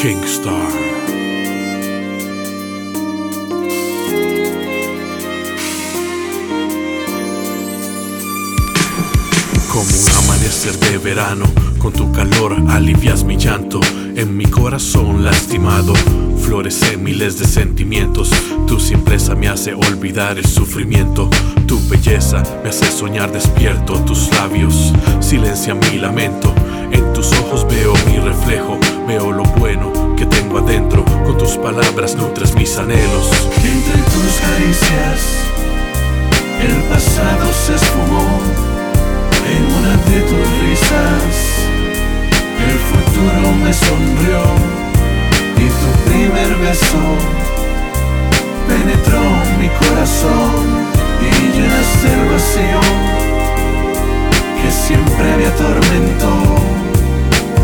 Kingstar. De verano, con tu calor alivias mi llanto. En mi corazón lastimado florece miles de sentimientos. Tu simpleza me hace olvidar el sufrimiento. Tu belleza me hace soñar despierto. Tus labios silencian mi lamento. En tus ojos veo mi reflejo, veo lo bueno que tengo adentro. Con tus palabras nutres mis anhelos. Entre tus caricias, el pasado se El futuro me sonrió y tu primer beso penetró mi corazón y llenaste el vacío que siempre me atormentó.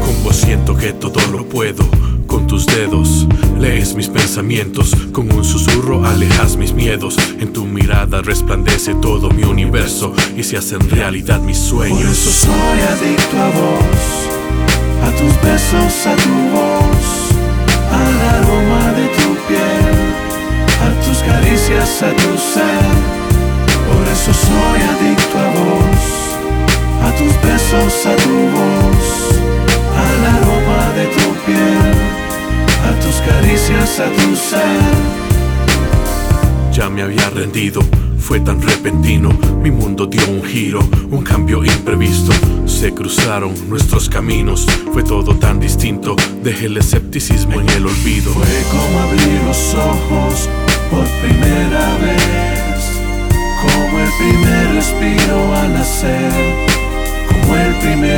Con vos siento que todo lo puedo. Con tus dedos lees mis pensamientos. Con un susurro alejas mis miedos. En tu mirada resplandece todo mi universo y se hacen realidad mis Por eso sueños. soy adicto a vos, a tus besos, a tu voz, al aroma de tu piel, a tus caricias, a tu ser. Por eso soy adicto a vos, a tus besos, a tu voz, al aroma de tu piel, a tus caricias, a tu ser. Ya me había rendido, fue tan repentino. Mi mundo dio un giro, un cambio imprevisto. Se cruzaron nuestros caminos, fue todo tan distinto. Dejé el escepticismo en el olvido. Fue como abrir los ojos por primera vez, como el primer respiro al nacer, como el primer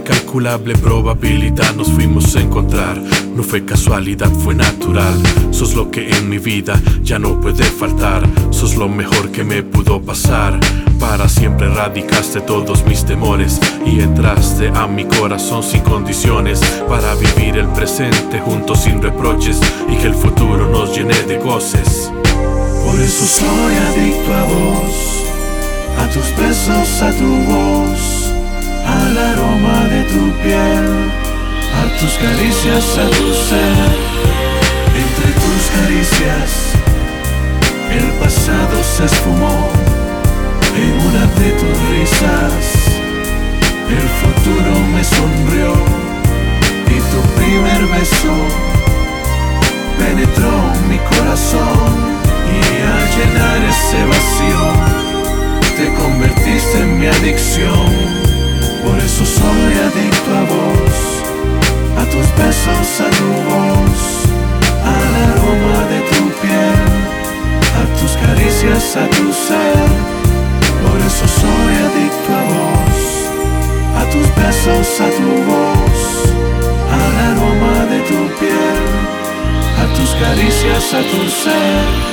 incalculable probabilidad nos fuimos a encontrar. No fue casualidad, fue natural. Sos lo que en mi vida ya no puede faltar. Sos lo mejor que me pudo pasar. Para siempre erradicaste todos mis temores y entraste a mi corazón sin condiciones. Para vivir el presente juntos sin reproches y que el futuro nos llene de goces. Por eso soy adicto a vos, a tus besos, a tu voz, al aroma tus caricias, ser. Entre tus caricias, el pasado se esfumó en una de tus risas. El futuro me sonrió y tu primer beso penetró mi corazón y al llenar ese vacío te convertiste en mi adicción. Por eso soy adicto a vos, tus besos, a tu voz, al aroma de tu piel, a tus caricias, a tu ser. Por eso soy adicto a vos, a tus besos, a tu voz, al aroma de tu piel a tus caricias, a tu ser.